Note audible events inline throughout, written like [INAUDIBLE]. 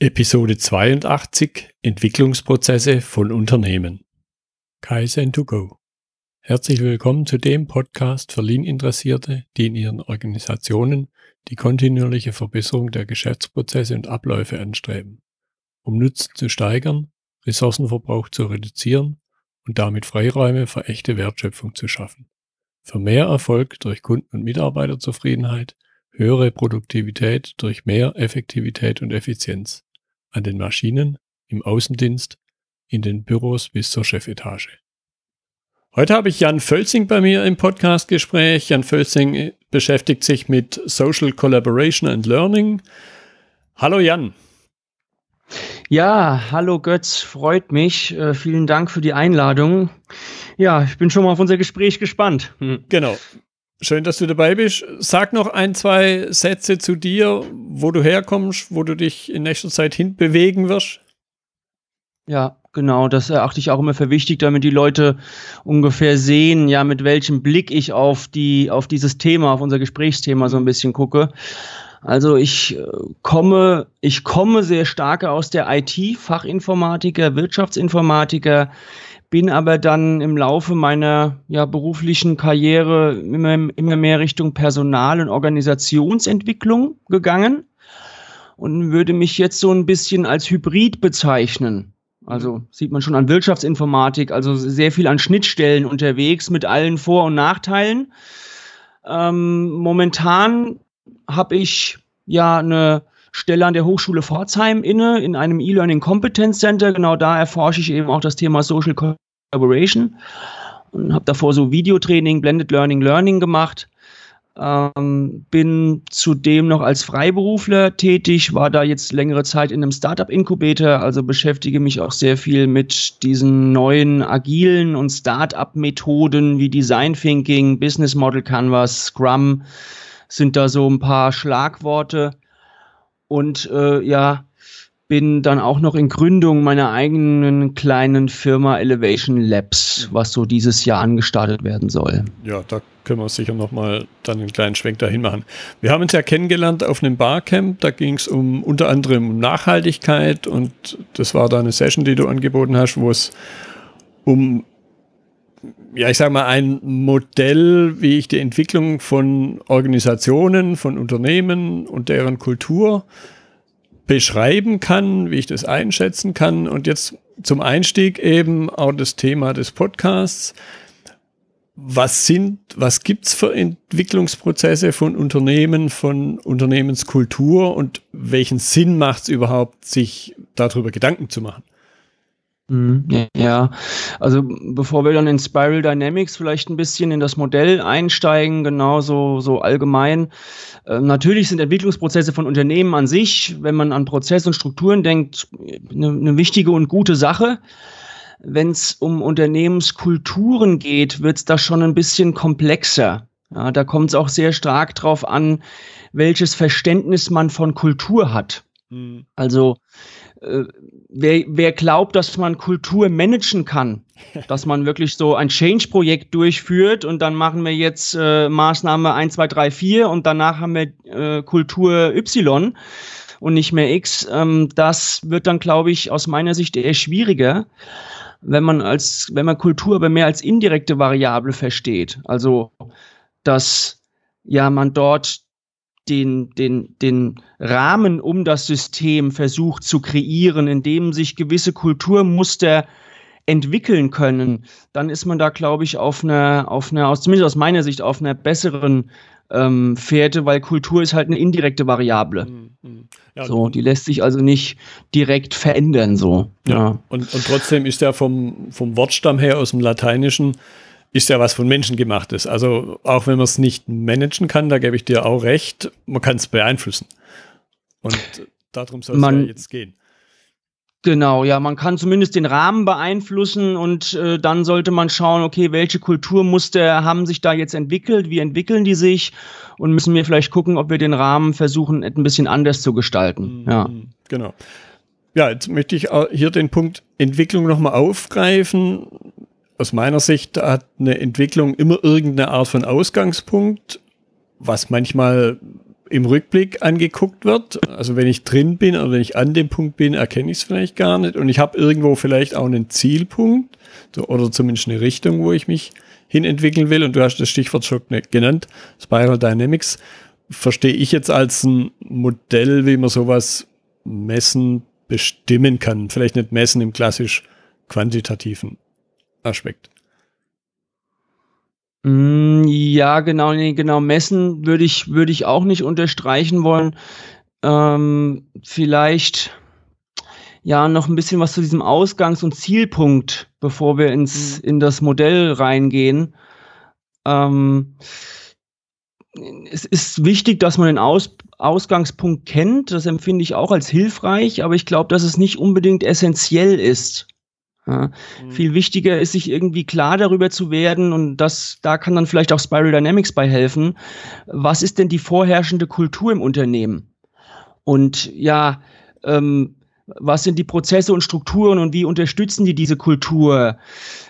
Episode 82 Entwicklungsprozesse von Unternehmen. Kaizen to go. Herzlich willkommen zu dem Podcast für Lean-Interessierte, die in ihren Organisationen die kontinuierliche Verbesserung der Geschäftsprozesse und Abläufe anstreben, um Nutzen zu steigern, Ressourcenverbrauch zu reduzieren und damit Freiräume für echte Wertschöpfung zu schaffen. Für mehr Erfolg durch Kunden- und Mitarbeiterzufriedenheit, höhere Produktivität durch mehr Effektivität und Effizienz an den Maschinen, im Außendienst, in den Büros bis zur Chefetage. Heute habe ich Jan Völzing bei mir im Podcastgespräch. Jan Völzing beschäftigt sich mit Social Collaboration and Learning. Hallo Jan. Ja, hallo Götz, freut mich. Äh, vielen Dank für die Einladung. Ja, ich bin schon mal auf unser Gespräch gespannt. Hm. Genau. Schön, dass du dabei bist. Sag noch ein, zwei Sätze zu dir, wo du herkommst, wo du dich in nächster Zeit hinbewegen wirst. Ja, genau, das erachte ich auch immer für wichtig, damit die Leute ungefähr sehen, ja, mit welchem Blick ich auf die, auf dieses Thema, auf unser Gesprächsthema so ein bisschen gucke. Also ich äh, komme, ich komme sehr stark aus der IT, Fachinformatiker, Wirtschaftsinformatiker bin aber dann im Laufe meiner ja, beruflichen Karriere immer, immer mehr Richtung Personal- und Organisationsentwicklung gegangen und würde mich jetzt so ein bisschen als Hybrid bezeichnen. Also sieht man schon an Wirtschaftsinformatik, also sehr viel an Schnittstellen unterwegs mit allen Vor- und Nachteilen. Ähm, momentan habe ich ja eine Stelle an der Hochschule Pforzheim inne, in einem E-Learning Competence Center. Genau da erforsche ich eben auch das Thema Social Collaboration und habe davor so Videotraining, Blended Learning, Learning gemacht. Ähm, bin zudem noch als Freiberufler tätig, war da jetzt längere Zeit in einem Startup-Inkubator, also beschäftige mich auch sehr viel mit diesen neuen agilen und Startup-Methoden wie Design Thinking, Business Model Canvas, Scrum sind da so ein paar Schlagworte. Und äh, ja, bin dann auch noch in Gründung meiner eigenen kleinen Firma Elevation Labs, was so dieses Jahr angestartet werden soll. Ja, da können wir sicher nochmal dann einen kleinen Schwenk dahin machen. Wir haben uns ja kennengelernt auf einem Barcamp, da ging es um unter anderem um Nachhaltigkeit und das war da eine Session, die du angeboten hast, wo es um ja, ich sage mal, ein Modell, wie ich die Entwicklung von Organisationen, von Unternehmen und deren Kultur beschreiben kann, wie ich das einschätzen kann. Und jetzt zum Einstieg eben auch das Thema des Podcasts. Was sind, was gibt's für Entwicklungsprozesse von Unternehmen, von Unternehmenskultur und welchen Sinn macht es überhaupt, sich darüber Gedanken zu machen? Mhm. Ja, also bevor wir dann in Spiral Dynamics vielleicht ein bisschen in das Modell einsteigen, genauso so allgemein. Äh, natürlich sind Entwicklungsprozesse von Unternehmen an sich, wenn man an Prozesse und Strukturen denkt, eine, eine wichtige und gute Sache. Wenn es um Unternehmenskulturen geht, wird es da schon ein bisschen komplexer. Ja, da kommt es auch sehr stark drauf an, welches Verständnis man von Kultur hat. Mhm. Also äh, wer, wer glaubt, dass man Kultur managen kann, [LAUGHS] dass man wirklich so ein Change-Projekt durchführt und dann machen wir jetzt äh, Maßnahme 1, 2, 3, 4 und danach haben wir äh, Kultur Y und nicht mehr X, ähm, das wird dann, glaube ich, aus meiner Sicht eher schwieriger, wenn man als, wenn man Kultur aber mehr als indirekte Variable versteht. Also, dass ja man dort den, den, den Rahmen um das System versucht zu kreieren, in dem sich gewisse Kulturmuster entwickeln können, dann ist man da, glaube ich, auf einer, auf einer, aus, zumindest aus meiner Sicht, auf einer besseren ähm, Fährte, weil Kultur ist halt eine indirekte Variable. Mhm. mhm. Ja, so, die lässt sich also nicht direkt verändern, so. Ja. ja. Und, und trotzdem ist der vom, vom Wortstamm her aus dem Lateinischen ist ja was von Menschen gemachtes. Also auch wenn man es nicht managen kann, da gebe ich dir auch recht, man kann es beeinflussen. Und darum soll es ja jetzt gehen. Genau, ja, man kann zumindest den Rahmen beeinflussen und äh, dann sollte man schauen, okay, welche Kulturmuster haben sich da jetzt entwickelt, wie entwickeln die sich und müssen wir vielleicht gucken, ob wir den Rahmen versuchen, ein bisschen anders zu gestalten. Mhm, ja. Genau. Ja, jetzt möchte ich hier den Punkt Entwicklung nochmal aufgreifen aus meiner Sicht hat eine Entwicklung immer irgendeine Art von Ausgangspunkt, was manchmal im Rückblick angeguckt wird. Also wenn ich drin bin oder wenn ich an dem Punkt bin, erkenne ich es vielleicht gar nicht. Und ich habe irgendwo vielleicht auch einen Zielpunkt oder zumindest eine Richtung, wo ich mich hin entwickeln will. Und du hast das Stichwort schon genannt, Spiral Dynamics. Verstehe ich jetzt als ein Modell, wie man sowas messen, bestimmen kann. Vielleicht nicht messen im klassisch quantitativen Aspekt. Mm, ja, genau, nee, genau. Messen würde ich, würde ich auch nicht unterstreichen wollen. Ähm, vielleicht ja noch ein bisschen was zu diesem Ausgangs- und Zielpunkt, bevor wir ins, mhm. in das Modell reingehen. Ähm, es ist wichtig, dass man den Aus Ausgangspunkt kennt. Das empfinde ich auch als hilfreich, aber ich glaube, dass es nicht unbedingt essentiell ist. Ja. Mhm. Viel wichtiger ist, sich irgendwie klar darüber zu werden und das, da kann dann vielleicht auch Spiral Dynamics bei helfen. Was ist denn die vorherrschende Kultur im Unternehmen? Und ja, ähm, was sind die Prozesse und Strukturen und wie unterstützen die diese Kultur?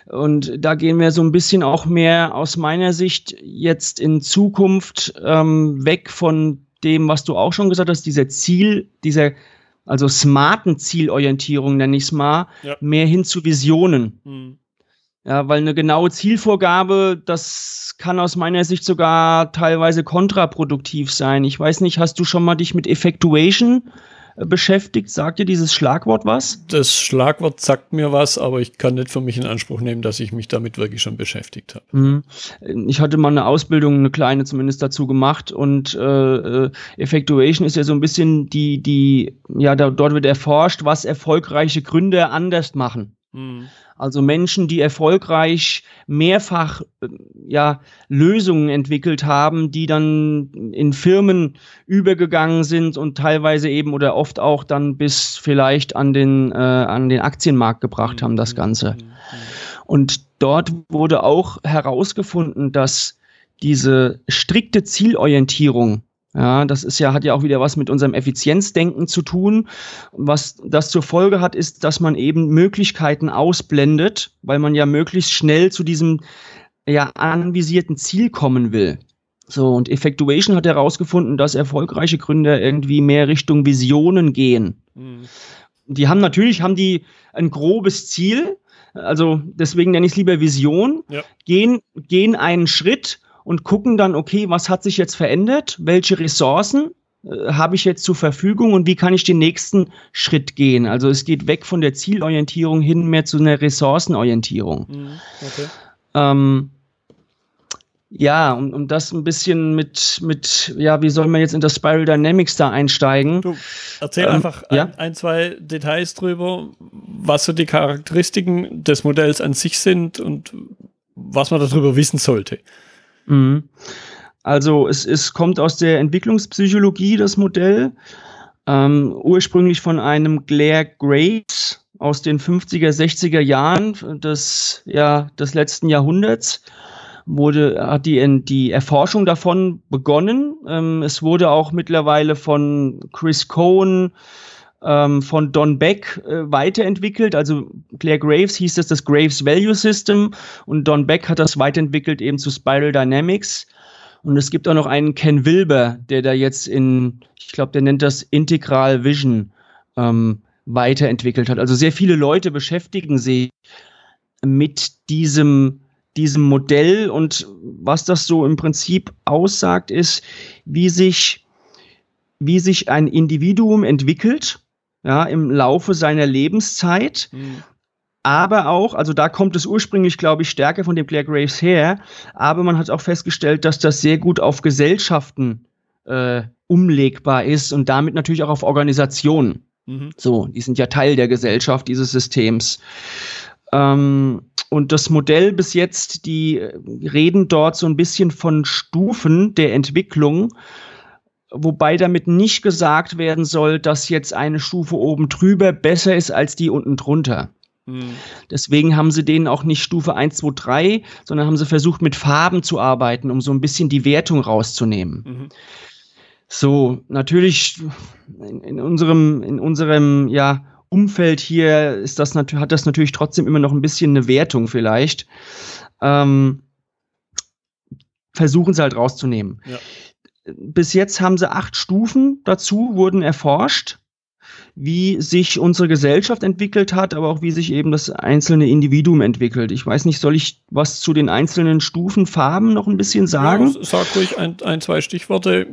Und da gehen wir so ein bisschen auch mehr aus meiner Sicht jetzt in Zukunft ähm, weg von dem, was du auch schon gesagt hast, dieser Ziel, dieser also smarten Zielorientierung, nenne ich es mal, ja. mehr hin zu Visionen. Mhm. Ja, weil eine genaue Zielvorgabe, das kann aus meiner Sicht sogar teilweise kontraproduktiv sein. Ich weiß nicht, hast du schon mal dich mit Effectuation beschäftigt. Sagt dir dieses Schlagwort was? Das Schlagwort sagt mir was, aber ich kann nicht für mich in Anspruch nehmen, dass ich mich damit wirklich schon beschäftigt habe. Mhm. Ich hatte mal eine Ausbildung, eine kleine zumindest dazu gemacht und äh, äh, Effectuation ist ja so ein bisschen die, die, ja, da, dort wird erforscht, was erfolgreiche Gründer anders machen. Mhm. Also Menschen, die erfolgreich mehrfach äh, ja, Lösungen entwickelt haben, die dann in Firmen übergegangen sind und teilweise eben oder oft auch dann bis vielleicht an den, äh, an den Aktienmarkt gebracht haben, das Ganze. Mhm. Und dort wurde auch herausgefunden, dass diese strikte Zielorientierung ja, das ist ja, hat ja auch wieder was mit unserem Effizienzdenken zu tun. Was das zur Folge hat, ist, dass man eben Möglichkeiten ausblendet, weil man ja möglichst schnell zu diesem ja anvisierten Ziel kommen will. So, und Effectuation hat herausgefunden, dass erfolgreiche Gründer irgendwie mehr Richtung Visionen gehen. Mhm. Die haben natürlich, haben die ein grobes Ziel, also deswegen nenne ich es lieber Vision, ja. gehen, gehen einen Schritt und gucken dann, okay, was hat sich jetzt verändert? Welche Ressourcen äh, habe ich jetzt zur Verfügung und wie kann ich den nächsten Schritt gehen? Also es geht weg von der Zielorientierung hin mehr zu einer Ressourcenorientierung. Mhm, okay. Ähm, ja, um, um das ein bisschen mit, mit, ja, wie soll man jetzt in das Spiral Dynamics da einsteigen? Du, erzähl ähm, einfach ja? ein, ein, zwei Details drüber, was so die Charakteristiken des Modells an sich sind und was man darüber wissen sollte. Mhm. Also es, es kommt aus der Entwicklungspsychologie, das Modell, ähm, ursprünglich von einem Claire Graves aus den 50er, 60er Jahren des, ja, des letzten Jahrhunderts wurde, hat die, die Erforschung davon begonnen. Ähm, es wurde auch mittlerweile von Chris Cohn, ähm, von Don Beck äh, weiterentwickelt. Also Claire Graves hieß es das Graves Value System und Don Beck hat das weiterentwickelt eben zu Spiral Dynamics. Und es gibt auch noch einen Ken Wilber, der da jetzt in, ich glaube, der nennt das Integral Vision ähm, weiterentwickelt hat. Also sehr viele Leute beschäftigen sich mit diesem diesem Modell und was das so im Prinzip aussagt, ist, wie sich, wie sich ein Individuum entwickelt ja, im Laufe seiner Lebenszeit. Mhm. Aber auch, also da kommt es ursprünglich, glaube ich, stärker von dem Claire Graves her, aber man hat auch festgestellt, dass das sehr gut auf Gesellschaften äh, umlegbar ist und damit natürlich auch auf Organisationen. Mhm. So, die sind ja Teil der Gesellschaft dieses Systems. Ähm, und das Modell bis jetzt, die reden dort so ein bisschen von Stufen der Entwicklung wobei damit nicht gesagt werden soll, dass jetzt eine Stufe oben drüber besser ist als die unten drunter. Mhm. Deswegen haben sie denen auch nicht Stufe 1, 2, 3, sondern haben sie versucht, mit Farben zu arbeiten, um so ein bisschen die Wertung rauszunehmen. Mhm. So, natürlich in, in, unserem, in unserem ja, Umfeld hier ist das hat das natürlich trotzdem immer noch ein bisschen eine Wertung vielleicht. Ähm, versuchen sie halt rauszunehmen. Ja bis jetzt haben sie acht Stufen dazu, wurden erforscht, wie sich unsere Gesellschaft entwickelt hat, aber auch wie sich eben das einzelne Individuum entwickelt. Ich weiß nicht, soll ich was zu den einzelnen Stufen, Farben noch ein bisschen sagen? Ja, sag ruhig ein, ein, zwei Stichworte.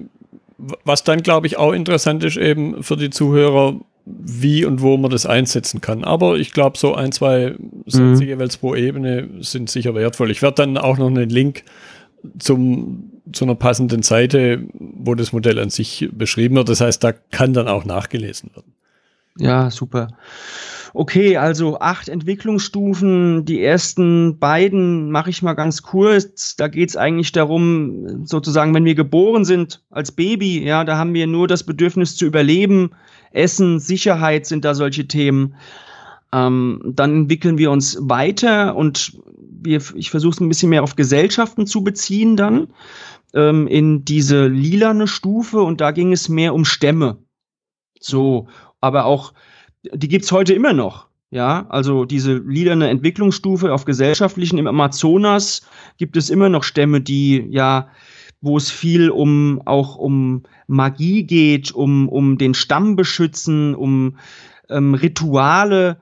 Was dann, glaube ich, auch interessant ist eben für die Zuhörer, wie und wo man das einsetzen kann. Aber ich glaube, so ein, zwei Sätze mhm. jeweils pro Ebene sind sicher wertvoll. Ich werde dann auch noch einen Link zum, zu einer passenden Seite, wo das Modell an sich beschrieben wird. Das heißt, da kann dann auch nachgelesen werden. Ja, super. Okay, also acht Entwicklungsstufen. Die ersten beiden mache ich mal ganz kurz. Da geht es eigentlich darum, sozusagen, wenn wir geboren sind als Baby, ja, da haben wir nur das Bedürfnis zu überleben. Essen, Sicherheit sind da solche Themen. Ähm, dann entwickeln wir uns weiter und wir, ich versuche es ein bisschen mehr auf Gesellschaften zu beziehen dann ähm, in diese lilane Stufe und da ging es mehr um Stämme. So, aber auch, die gibt's heute immer noch. Ja, also diese lilane Entwicklungsstufe auf gesellschaftlichen im Amazonas gibt es immer noch Stämme, die ja, wo es viel um auch um Magie geht, um, um den Stamm beschützen, um ähm, Rituale,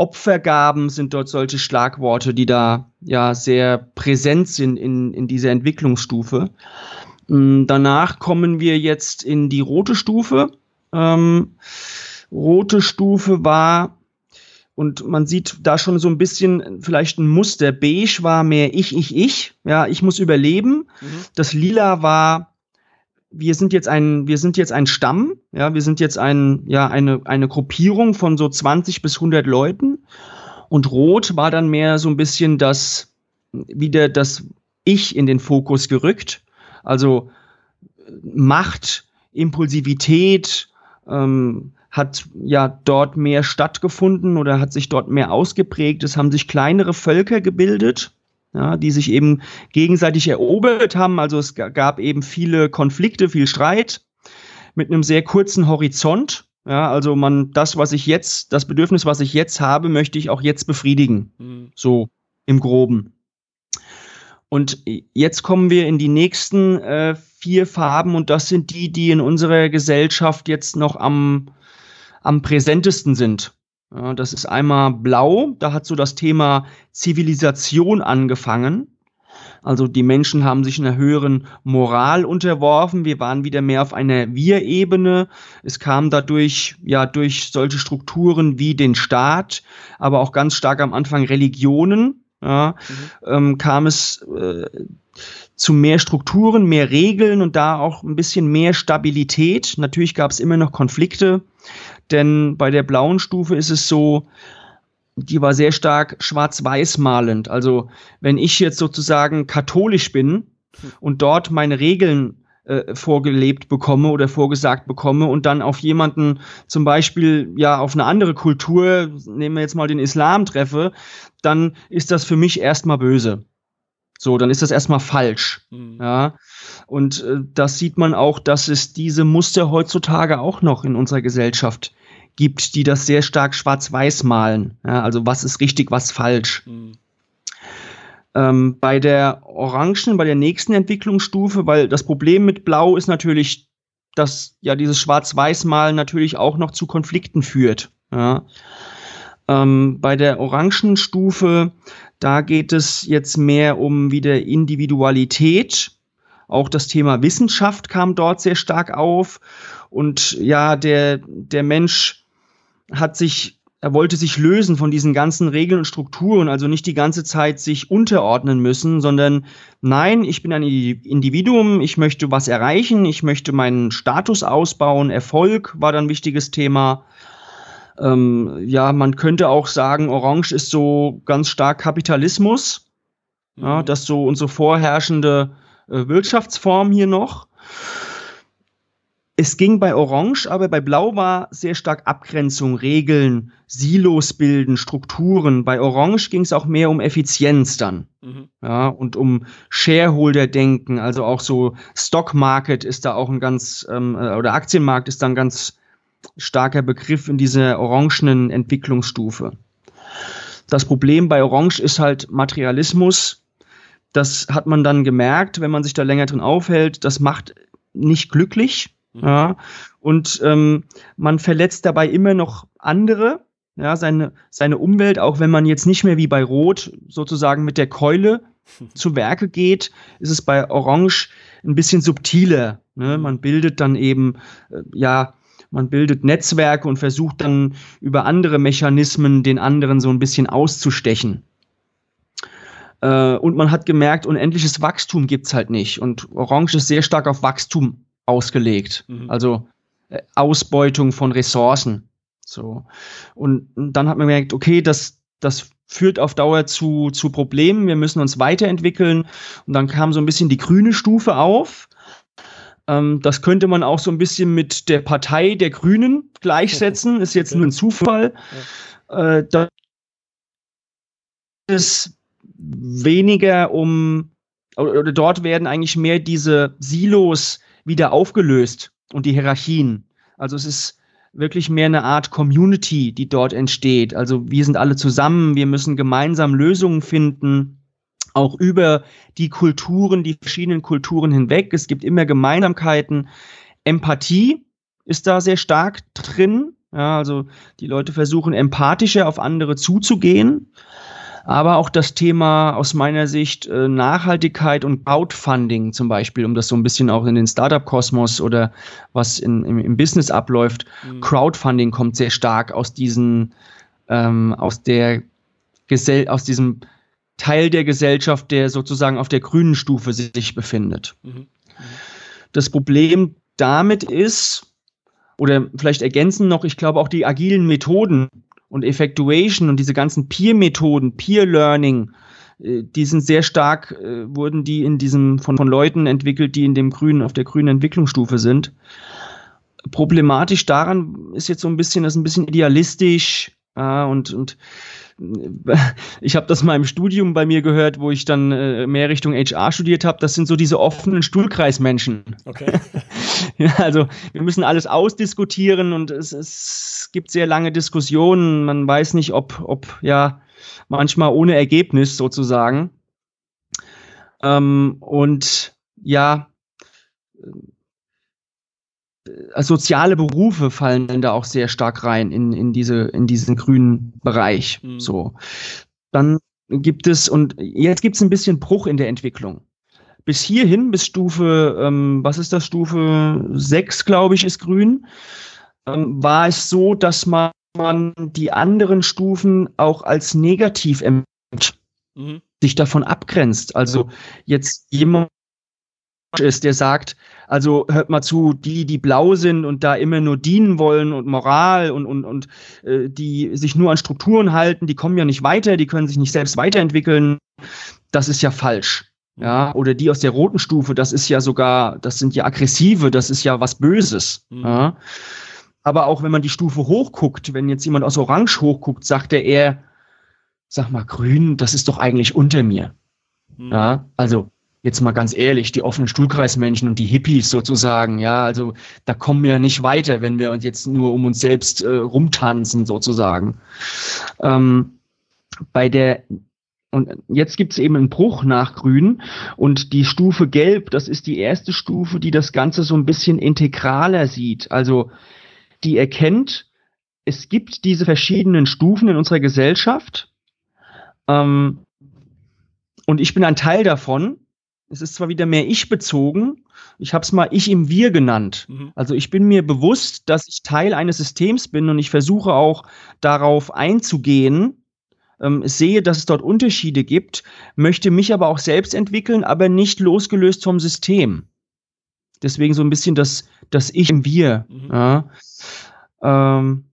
Opfergaben sind dort solche Schlagworte, die da ja sehr präsent sind in, in dieser Entwicklungsstufe. Ähm, danach kommen wir jetzt in die rote Stufe. Ähm, rote Stufe war, und man sieht da schon so ein bisschen vielleicht ein Muster. Beige war mehr ich, ich, ich. Ja, ich muss überleben. Mhm. Das Lila war, wir sind jetzt ein, wir sind jetzt ein Stamm. Ja, wir sind jetzt ein, ja, eine, eine Gruppierung von so 20 bis 100 Leuten. Und Rot war dann mehr so ein bisschen das, wieder das Ich in den Fokus gerückt. Also Macht, Impulsivität, ähm, hat ja dort mehr stattgefunden oder hat sich dort mehr ausgeprägt. Es haben sich kleinere Völker gebildet, ja, die sich eben gegenseitig erobert haben. Also es gab eben viele Konflikte, viel Streit mit einem sehr kurzen Horizont. Ja, also man, das, was ich jetzt, das Bedürfnis, was ich jetzt habe, möchte ich auch jetzt befriedigen. Mhm. So im Groben. Und jetzt kommen wir in die nächsten äh, vier Farben und das sind die, die in unserer Gesellschaft jetzt noch am, am präsentesten sind. Ja, das ist einmal blau, da hat so das Thema Zivilisation angefangen. Also die Menschen haben sich einer höheren Moral unterworfen. Wir waren wieder mehr auf einer Wir-Ebene. Es kam dadurch ja durch solche Strukturen wie den Staat, aber auch ganz stark am Anfang Religionen. Ja, mhm. ähm, kam es äh, zu mehr Strukturen, mehr Regeln und da auch ein bisschen mehr Stabilität. Natürlich gab es immer noch Konflikte, denn bei der blauen Stufe ist es so, die war sehr stark schwarz-weiß malend. Also wenn ich jetzt sozusagen katholisch bin und dort meine Regeln äh, vorgelebt bekomme oder vorgesagt bekomme und dann auf jemanden zum Beispiel ja auf eine andere Kultur, nehmen wir jetzt mal den Islam treffe, dann ist das für mich erstmal böse. So, dann ist das erstmal falsch. Mhm. Ja. Und äh, das sieht man auch, dass es diese Muster heutzutage auch noch in unserer Gesellschaft gibt, die das sehr stark schwarz-weiß malen. Ja, also was ist richtig, was falsch. Mhm. Ähm, bei der Orangen, bei der nächsten Entwicklungsstufe, weil das Problem mit Blau ist natürlich, dass ja dieses Schwarz-Weiß-Malen natürlich auch noch zu Konflikten führt. Ja. Ähm, bei der Orangenstufe, da geht es jetzt mehr um wieder Individualität. Auch das Thema Wissenschaft kam dort sehr stark auf. Und ja, der, der Mensch hat sich, er wollte sich lösen von diesen ganzen Regeln und Strukturen, also nicht die ganze Zeit sich unterordnen müssen, sondern nein, ich bin ein Individuum, ich möchte was erreichen, ich möchte meinen Status ausbauen, Erfolg war dann ein wichtiges Thema. Ähm, ja, man könnte auch sagen, Orange ist so ganz stark Kapitalismus. Mhm. Ja, das so unsere vorherrschende äh, Wirtschaftsform hier noch. Es ging bei Orange, aber bei Blau war sehr stark Abgrenzung, Regeln, Silos bilden, Strukturen. Bei Orange ging es auch mehr um Effizienz dann. Mhm. Ja, und um Shareholder-Denken, also auch so Stock Market ist da auch ein ganz, ähm, äh, oder Aktienmarkt ist dann ganz starker Begriff in dieser orangenen Entwicklungsstufe. Das Problem bei Orange ist halt Materialismus. Das hat man dann gemerkt, wenn man sich da länger drin aufhält. Das macht nicht glücklich. Mhm. Ja, und ähm, man verletzt dabei immer noch andere, ja, seine, seine Umwelt, auch wenn man jetzt nicht mehr wie bei Rot sozusagen mit der Keule [LAUGHS] zu Werke geht, ist es bei Orange ein bisschen subtiler. Ne? Mhm. Man bildet dann eben, äh, ja, man bildet Netzwerke und versucht dann über andere Mechanismen den anderen so ein bisschen auszustechen. Äh, und man hat gemerkt, unendliches Wachstum gibt's halt nicht. Und Orange ist sehr stark auf Wachstum ausgelegt. Mhm. Also äh, Ausbeutung von Ressourcen. So. Und, und dann hat man gemerkt, okay, das, das führt auf Dauer zu, zu Problemen. Wir müssen uns weiterentwickeln. Und dann kam so ein bisschen die grüne Stufe auf. Ähm, das könnte man auch so ein bisschen mit der Partei der Grünen gleichsetzen. Ist jetzt nur ein Zufall. Äh, das ist weniger um, oder dort werden eigentlich mehr diese Silos wieder aufgelöst und die Hierarchien. Also es ist wirklich mehr eine Art Community, die dort entsteht. Also wir sind alle zusammen, wir müssen gemeinsam Lösungen finden, auch über die Kulturen, die verschiedenen Kulturen hinweg. Es gibt immer Gemeinsamkeiten. Empathie ist da sehr stark drin. Ja, also die Leute versuchen empathischer auf andere zuzugehen aber auch das Thema aus meiner Sicht äh, Nachhaltigkeit und Crowdfunding zum Beispiel, um das so ein bisschen auch in den Startup-Kosmos oder was in, im, im Business abläuft. Mhm. Crowdfunding kommt sehr stark aus diesen, ähm, aus der Gesell aus diesem Teil der Gesellschaft, der sozusagen auf der grünen Stufe sich befindet. Mhm. Mhm. Das Problem damit ist, oder vielleicht ergänzen noch, ich glaube auch die agilen Methoden, und Effectuation und diese ganzen Peer-Methoden, Peer-Learning, äh, die sind sehr stark, äh, wurden die in diesem von, von Leuten entwickelt, die in dem grünen, auf der grünen Entwicklungsstufe sind. Problematisch daran ist jetzt so ein bisschen, das ist ein bisschen idealistisch äh, und, und [LAUGHS] ich habe das mal im Studium bei mir gehört, wo ich dann äh, mehr Richtung HR studiert habe. Das sind so diese offenen Stuhlkreismenschen. Okay. [LAUGHS] ja, also wir müssen alles ausdiskutieren und es, es gibt sehr lange Diskussionen. Man weiß nicht, ob, ob ja manchmal ohne Ergebnis sozusagen. Ähm, und ja, äh, soziale Berufe fallen dann da auch sehr stark rein in, in, diese, in diesen grünen Bereich. Mhm. So. Dann gibt es, und jetzt gibt es ein bisschen Bruch in der Entwicklung. Bis hierhin, bis Stufe, ähm, was ist das, Stufe 6, glaube ich, ist grün, ähm, war es so, dass man, man die anderen Stufen auch als negativ mhm. sich davon abgrenzt. Also jetzt jemand ist, der sagt, also hört mal zu, die, die blau sind und da immer nur dienen wollen und Moral und, und, und äh, die sich nur an Strukturen halten, die kommen ja nicht weiter, die können sich nicht selbst weiterentwickeln. Das ist ja falsch. Ja, oder die aus der roten Stufe, das ist ja sogar, das sind ja aggressive, das ist ja was Böses. Mhm. Ja. Aber auch wenn man die Stufe hochguckt, wenn jetzt jemand aus Orange hochguckt, sagt er eher, sag mal, grün, das ist doch eigentlich unter mir. Mhm. Ja, also jetzt mal ganz ehrlich, die offenen Stuhlkreismenschen und die Hippies sozusagen, ja, also da kommen wir nicht weiter, wenn wir uns jetzt nur um uns selbst äh, rumtanzen sozusagen. Ähm, bei der und jetzt gibt es eben einen Bruch nach Grün und die Stufe Gelb, das ist die erste Stufe, die das Ganze so ein bisschen integraler sieht. Also die erkennt, es gibt diese verschiedenen Stufen in unserer Gesellschaft ähm, und ich bin ein Teil davon es ist zwar wieder mehr ich bezogen, ich habe es mal ich im Wir genannt. Mhm. Also ich bin mir bewusst, dass ich Teil eines Systems bin und ich versuche auch darauf einzugehen, ähm, sehe, dass es dort Unterschiede gibt, möchte mich aber auch selbst entwickeln, aber nicht losgelöst vom System. Deswegen so ein bisschen das, das Ich im Wir. Mhm. Ja. Ähm,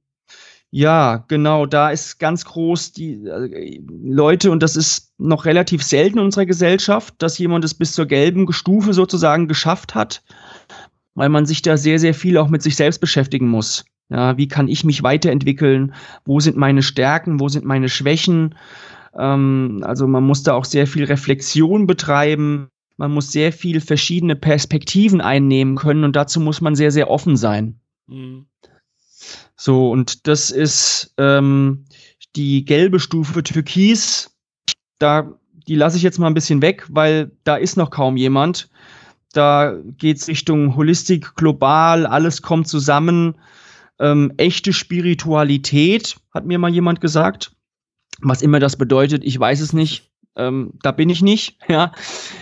ja, genau, da ist ganz groß die äh, Leute, und das ist noch relativ selten in unserer Gesellschaft, dass jemand es bis zur gelben Stufe sozusagen geschafft hat, weil man sich da sehr, sehr viel auch mit sich selbst beschäftigen muss. Ja, wie kann ich mich weiterentwickeln? Wo sind meine Stärken? Wo sind meine Schwächen? Ähm, also man muss da auch sehr viel Reflexion betreiben. Man muss sehr viel verschiedene Perspektiven einnehmen können und dazu muss man sehr, sehr offen sein. Mhm. So, und das ist ähm, die gelbe Stufe Türkis. Da, die lasse ich jetzt mal ein bisschen weg, weil da ist noch kaum jemand. Da geht es Richtung Holistik, global, alles kommt zusammen. Ähm, echte Spiritualität, hat mir mal jemand gesagt. Was immer das bedeutet, ich weiß es nicht. Ähm, da bin ich nicht. [LAUGHS] Ja.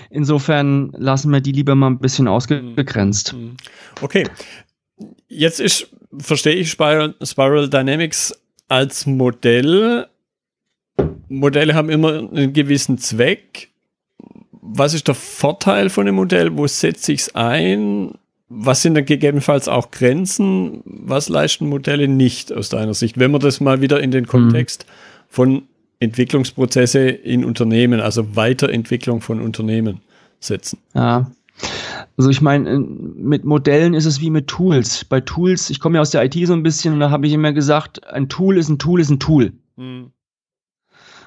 Insofern lassen wir die lieber mal ein bisschen ausgegrenzt. Mhm. Okay. Jetzt ist, verstehe ich Spiral, Spiral Dynamics als Modell. Modelle haben immer einen gewissen Zweck. Was ist der Vorteil von dem Modell? Wo setze ich es ein? Was sind dann gegebenenfalls auch Grenzen? Was leisten Modelle nicht aus deiner Sicht? Wenn man das mal wieder in den Kontext mhm. von Entwicklungsprozesse in Unternehmen, also Weiterentwicklung von Unternehmen setzen. Ja. Also ich meine, mit Modellen ist es wie mit Tools. Bei Tools, ich komme ja aus der IT so ein bisschen und da habe ich immer gesagt, ein Tool ist ein Tool ist ein Tool. Mhm.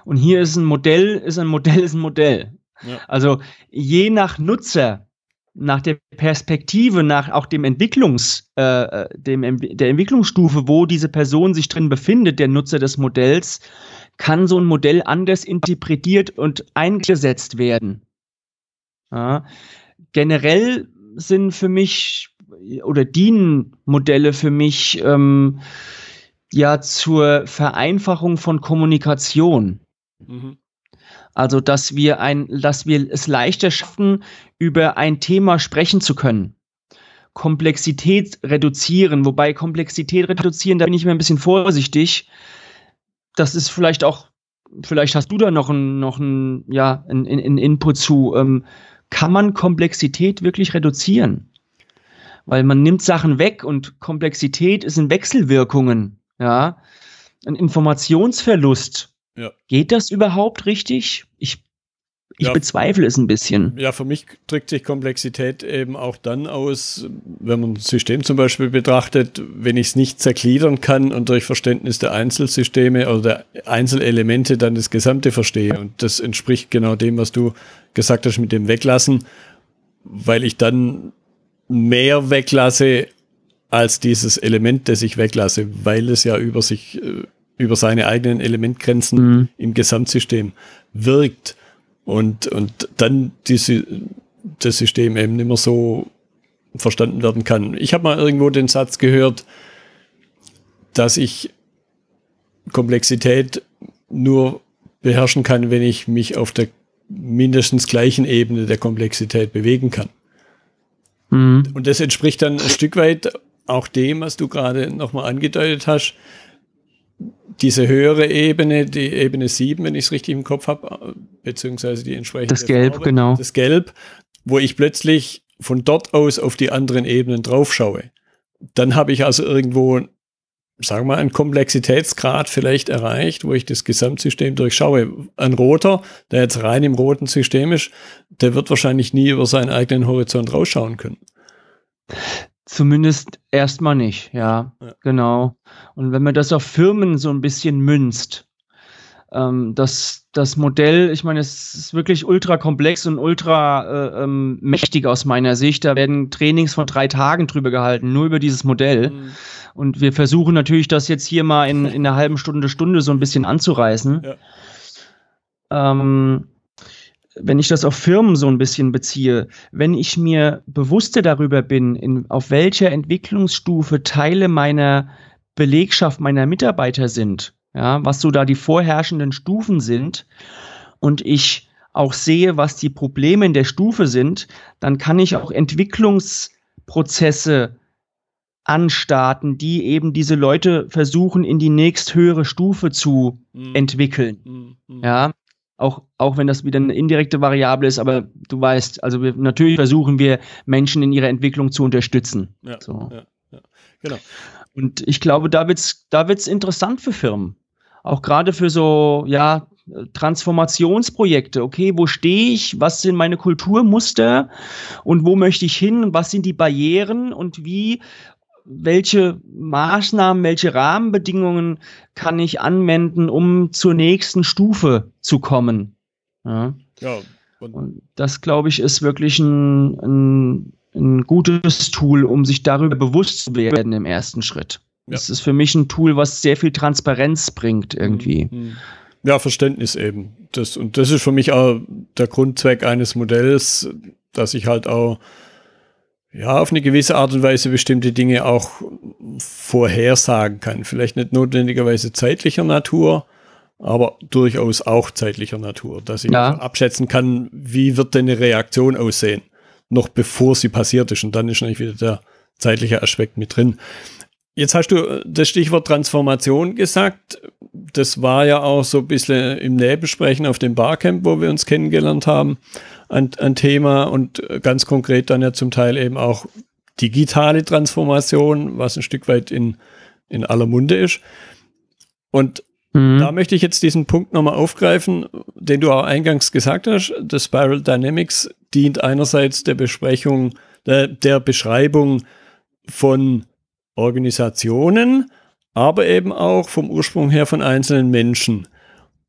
Und hier ist ein Modell, ist ein Modell, ist ein Modell. Ja. Also je nach Nutzer, nach der Perspektive, nach auch dem Entwicklungs, äh, äh dem, der Entwicklungsstufe, wo diese Person sich drin befindet, der Nutzer des Modells, kann so ein Modell anders interpretiert und eingesetzt werden. Ja. Generell sind für mich oder dienen Modelle für mich ähm, ja zur Vereinfachung von Kommunikation. Mhm. Also, dass wir ein, dass wir es leichter schaffen, über ein Thema sprechen zu können. Komplexität reduzieren, wobei Komplexität reduzieren, da bin ich mir ein bisschen vorsichtig, das ist vielleicht auch, vielleicht hast du da noch ein, noch ein, ja, ein, ein Input zu. Ähm, kann man Komplexität wirklich reduzieren? Weil man nimmt Sachen weg und Komplexität ist in Wechselwirkungen, ja. Ein Informationsverlust. Ja. Geht das überhaupt richtig? Ich ich ja, bezweifle es ein bisschen. Ja, für mich drückt sich Komplexität eben auch dann aus, wenn man ein System zum Beispiel betrachtet, wenn ich es nicht zergliedern kann und durch Verständnis der Einzelsysteme oder der Einzelelemente dann das Gesamte verstehe. Und das entspricht genau dem, was du gesagt hast mit dem Weglassen, weil ich dann mehr weglasse als dieses Element, das ich weglasse, weil es ja über sich, äh, über seine eigenen Elementgrenzen mhm. im Gesamtsystem wirkt und, und dann diese, das System eben nicht mehr so verstanden werden kann. Ich habe mal irgendwo den Satz gehört, dass ich Komplexität nur beherrschen kann, wenn ich mich auf der mindestens gleichen Ebene der Komplexität bewegen kann. Mhm. Und das entspricht dann ein Stück weit auch dem, was du gerade nochmal angedeutet hast, diese höhere Ebene, die Ebene 7, wenn ich es richtig im Kopf habe, beziehungsweise die entsprechende Das Gelb, Farbe, genau. Das Gelb, wo ich plötzlich von dort aus auf die anderen Ebenen drauf schaue. Dann habe ich also irgendwo, sagen wir mal, einen Komplexitätsgrad vielleicht erreicht, wo ich das Gesamtsystem durchschaue. Ein Roter, der jetzt rein im roten System ist, der wird wahrscheinlich nie über seinen eigenen Horizont rausschauen können. Zumindest erstmal nicht, ja, ja, genau. Und wenn man das auf Firmen so ein bisschen münzt, ähm, das, das Modell, ich meine, es ist wirklich ultra komplex und ultra äh, ähm, mächtig aus meiner Sicht. Da werden Trainings von drei Tagen drüber gehalten, nur über dieses Modell. Mhm. Und wir versuchen natürlich, das jetzt hier mal in, in einer halben Stunde, Stunde so ein bisschen anzureißen. Ja. Ähm, wenn ich das auf Firmen so ein bisschen beziehe, wenn ich mir bewusster darüber bin, in, auf welcher Entwicklungsstufe Teile meiner Belegschaft, meiner Mitarbeiter sind, ja, was so da die vorherrschenden Stufen sind und ich auch sehe, was die Probleme in der Stufe sind, dann kann ich auch Entwicklungsprozesse anstarten, die eben diese Leute versuchen, in die nächsthöhere Stufe zu mhm. entwickeln. Mhm. Ja, auch, auch wenn das wieder eine indirekte Variable ist, aber du weißt, also wir, natürlich versuchen wir Menschen in ihrer Entwicklung zu unterstützen. Ja, so. ja, ja, genau. Und ich glaube, da wird's, da wird's interessant für Firmen. Auch gerade für so, ja, Transformationsprojekte. Okay, wo stehe ich? Was sind meine Kulturmuster? Und wo möchte ich hin? Was sind die Barrieren? Und wie welche Maßnahmen, welche Rahmenbedingungen kann ich anwenden, um zur nächsten Stufe zu kommen. Ja. ja und, und das, glaube ich, ist wirklich ein, ein, ein, gutes Tool, um sich darüber bewusst zu werden im ersten Schritt. Ja. Das ist für mich ein Tool, was sehr viel Transparenz bringt irgendwie. Mhm. Ja, Verständnis eben. Das, und das ist für mich auch der Grundzweck eines Modells, dass ich halt auch ja, auf eine gewisse Art und Weise bestimmte Dinge auch vorhersagen kann. Vielleicht nicht notwendigerweise zeitlicher Natur, aber durchaus auch zeitlicher Natur, dass ich ja. abschätzen kann, wie wird denn eine Reaktion aussehen, noch bevor sie passiert ist. Und dann ist natürlich wieder der zeitliche Aspekt mit drin. Jetzt hast du das Stichwort Transformation gesagt. Das war ja auch so ein bisschen im Nähbesprechen auf dem Barcamp, wo wir uns kennengelernt haben, ein, ein Thema und ganz konkret dann ja zum Teil eben auch digitale Transformation, was ein Stück weit in, in aller Munde ist. Und mhm. da möchte ich jetzt diesen Punkt nochmal aufgreifen, den du auch eingangs gesagt hast. Das Spiral Dynamics dient einerseits der Besprechung, der, der Beschreibung von Organisationen, aber eben auch vom Ursprung her von einzelnen Menschen.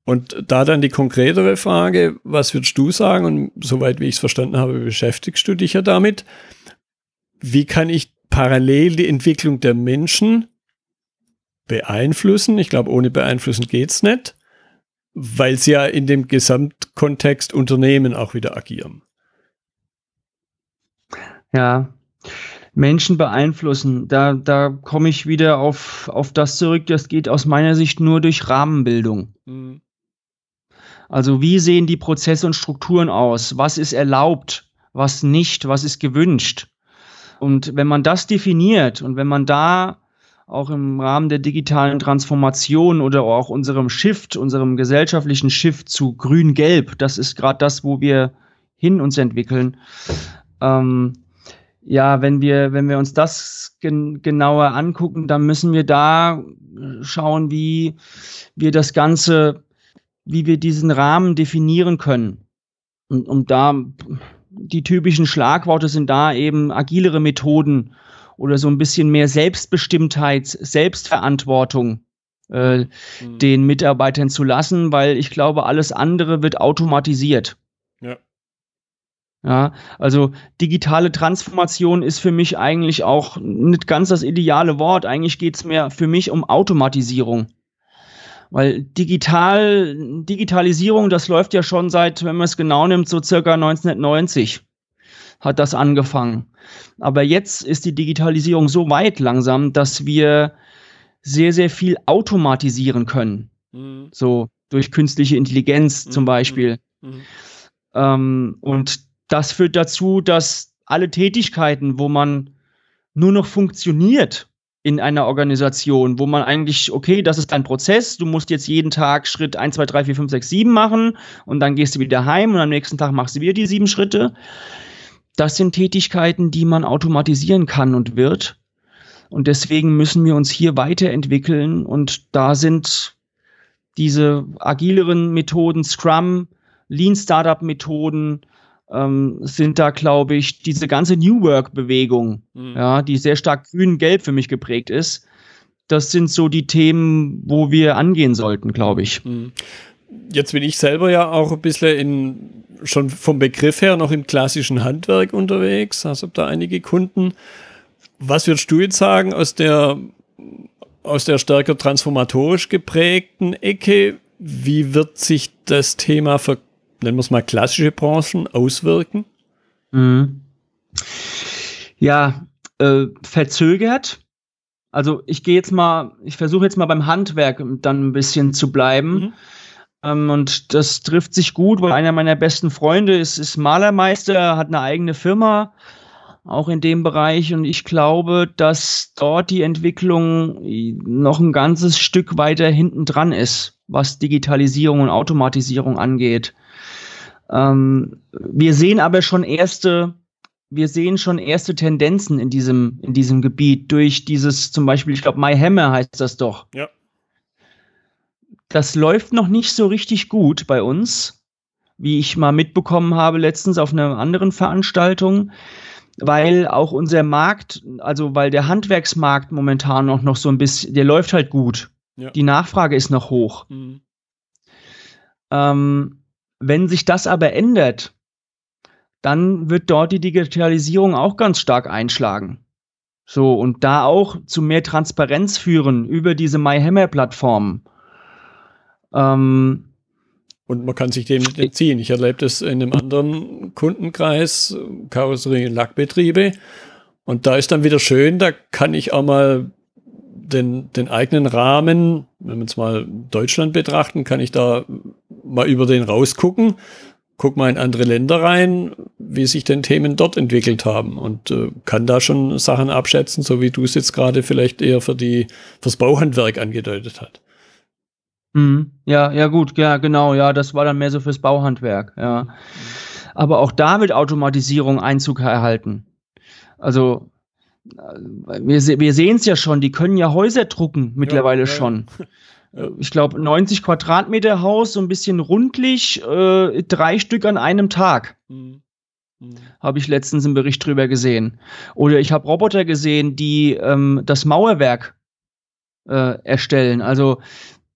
Und da dann die konkretere Frage, was würdest du sagen? Und soweit wie ich es verstanden habe, beschäftigst du dich ja damit. Wie kann ich parallel die Entwicklung der Menschen beeinflussen? Ich glaube, ohne beeinflussen geht's nicht, weil sie ja in dem Gesamtkontext Unternehmen auch wieder agieren. Ja, Menschen beeinflussen. Da, da komme ich wieder auf, auf das zurück, das geht aus meiner Sicht nur durch Rahmenbildung. Mhm. Also wie sehen die Prozesse und Strukturen aus? Was ist erlaubt? Was nicht? Was ist gewünscht? Und wenn man das definiert und wenn man da auch im Rahmen der digitalen Transformation oder auch unserem Shift, unserem gesellschaftlichen Shift zu grün-gelb, das ist gerade das, wo wir hin uns entwickeln, ähm, ja, wenn wir, wenn wir uns das gen genauer angucken, dann müssen wir da schauen, wie wir das Ganze, wie wir diesen Rahmen definieren können. Und, und da, die typischen Schlagworte sind da eben agilere Methoden oder so ein bisschen mehr Selbstbestimmtheit, Selbstverantwortung äh, mhm. den Mitarbeitern zu lassen, weil ich glaube, alles andere wird automatisiert. Ja. Ja, also digitale Transformation ist für mich eigentlich auch nicht ganz das ideale Wort. Eigentlich geht es mehr für mich um Automatisierung. Weil digital, Digitalisierung, das läuft ja schon seit, wenn man es genau nimmt, so circa 1990 hat das angefangen. Aber jetzt ist die Digitalisierung so weit langsam, dass wir sehr, sehr viel automatisieren können. Mhm. So durch künstliche Intelligenz zum mhm. Beispiel. Mhm. Ähm, und das führt dazu, dass alle Tätigkeiten, wo man nur noch funktioniert in einer Organisation, wo man eigentlich, okay, das ist dein Prozess, du musst jetzt jeden Tag Schritt 1, 2, 3, 4, 5, 6, 7 machen und dann gehst du wieder heim und am nächsten Tag machst du wieder die sieben Schritte. Das sind Tätigkeiten, die man automatisieren kann und wird. Und deswegen müssen wir uns hier weiterentwickeln und da sind diese agileren Methoden, Scrum, Lean Startup Methoden, ähm, sind da, glaube ich, diese ganze New Work-Bewegung, mhm. ja, die sehr stark grün-gelb für mich geprägt ist. Das sind so die Themen, wo wir angehen sollten, glaube ich. Mhm. Jetzt bin ich selber ja auch ein bisschen in, schon vom Begriff her noch im klassischen Handwerk unterwegs, also da einige Kunden. Was würdest du jetzt sagen aus der, aus der stärker transformatorisch geprägten Ecke? Wie wird sich das Thema ver nennen wir es mal klassische Branchen auswirken? Mhm. Ja, äh, verzögert. Also ich gehe jetzt mal, ich versuche jetzt mal beim Handwerk dann ein bisschen zu bleiben. Mhm. Ähm, und das trifft sich gut, weil einer meiner besten Freunde ist, ist Malermeister, hat eine eigene Firma, auch in dem Bereich. Und ich glaube, dass dort die Entwicklung noch ein ganzes Stück weiter hinten dran ist, was Digitalisierung und Automatisierung angeht. Ähm, wir sehen aber schon erste, wir sehen schon erste Tendenzen in diesem, in diesem Gebiet durch dieses, zum Beispiel, ich glaube, My Hammer heißt das doch. Ja. Das läuft noch nicht so richtig gut bei uns, wie ich mal mitbekommen habe letztens auf einer anderen Veranstaltung, weil auch unser Markt, also weil der Handwerksmarkt momentan noch, noch so ein bisschen, der läuft halt gut. Ja. Die Nachfrage ist noch hoch. Mhm. Ähm, wenn sich das aber ändert, dann wird dort die Digitalisierung auch ganz stark einschlagen. So, und da auch zu mehr Transparenz führen über diese MyHammer-Plattformen. Ähm, und man kann sich dem nicht entziehen. Ich erlebe das in einem anderen Kundenkreis, Karosserie- und Lackbetriebe. Und da ist dann wieder schön, da kann ich auch mal den, den eigenen Rahmen, wenn wir jetzt mal Deutschland betrachten, kann ich da mal über den rausgucken, guck mal in andere Länder rein, wie sich denn Themen dort entwickelt haben und äh, kann da schon Sachen abschätzen, so wie du es jetzt gerade vielleicht eher für die fürs Bauhandwerk angedeutet hat. Mhm. Ja, ja gut, ja genau, ja, das war dann mehr so fürs Bauhandwerk, ja. Aber auch da wird Automatisierung Einzug erhalten. Also wir, wir sehen es ja schon, die können ja Häuser drucken mittlerweile ja, [LAUGHS] ja. schon. Ich glaube, 90 Quadratmeter Haus, so ein bisschen rundlich, äh, drei Stück an einem Tag. Mhm. Mhm. Habe ich letztens einen Bericht drüber gesehen. Oder ich habe Roboter gesehen, die ähm, das Mauerwerk äh, erstellen. Also